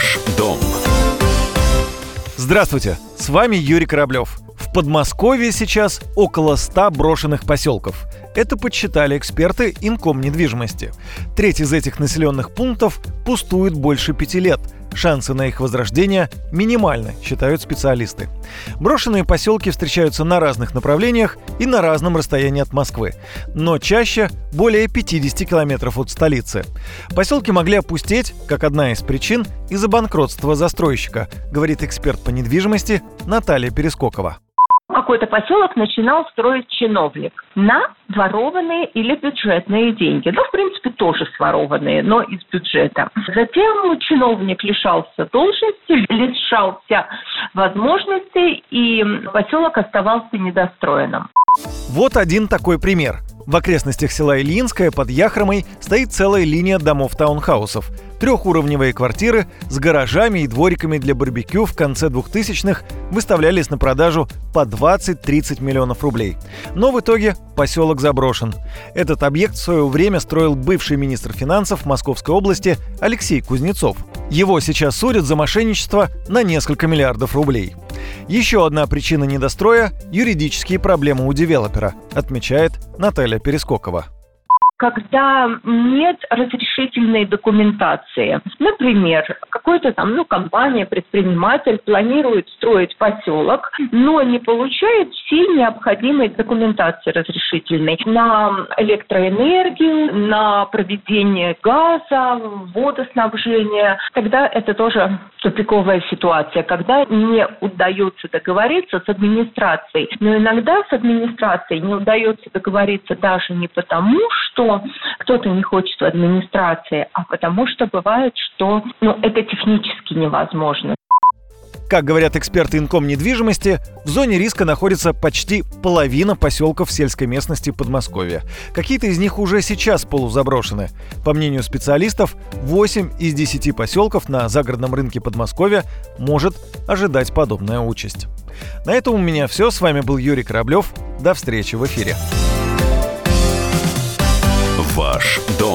Ваш дом. Здравствуйте, с вами Юрий Кораблев. В Подмосковье сейчас около 100 брошенных поселков. Это подсчитали эксперты Инком недвижимости. Треть из этих населенных пунктов пустует больше пяти лет – Шансы на их возрождение минимальны, считают специалисты. Брошенные поселки встречаются на разных направлениях и на разном расстоянии от Москвы, но чаще более 50 километров от столицы. Поселки могли опустеть, как одна из причин, из-за банкротства застройщика, говорит эксперт по недвижимости Наталья Перескокова какой-то поселок начинал строить чиновник на ворованные или бюджетные деньги. Ну, в принципе, тоже сворованные, но из бюджета. Затем чиновник лишался должности, лишался возможностей, и поселок оставался недостроенным. Вот один такой пример. В окрестностях села Ильинское под Яхромой стоит целая линия домов таунхаусов. Трехуровневые квартиры с гаражами и двориками для барбекю в конце 2000-х выставлялись на продажу по 20-30 миллионов рублей. Но в итоге поселок заброшен. Этот объект в свое время строил бывший министр финансов Московской области Алексей Кузнецов. Его сейчас судят за мошенничество на несколько миллиардов рублей. Еще одна причина недостроя – юридические проблемы у девелопера, отмечает Наталья Перескокова. Когда нет разрешительной документации. Например, какой-то там, ну, компания, предприниматель планирует строить поселок, но не получает всей необходимой документации разрешительной на электроэнергию, на проведение газа, водоснабжения. Тогда это тоже тупиковая ситуация, когда не удается договориться с администрацией. Но иногда с администрацией не удается договориться даже не потому, что кто-то не хочет в администрации, а потому что бывает, что ну, это технически невозможно. Как говорят эксперты Инком недвижимости, в зоне риска находится почти половина поселков сельской местности Подмосковья. Какие-то из них уже сейчас полузаброшены. По мнению специалистов, 8 из 10 поселков на загородном рынке Подмосковья может ожидать подобная участь. На этом у меня все. С вами был Юрий Кораблев. До встречи в эфире. Ваш дом.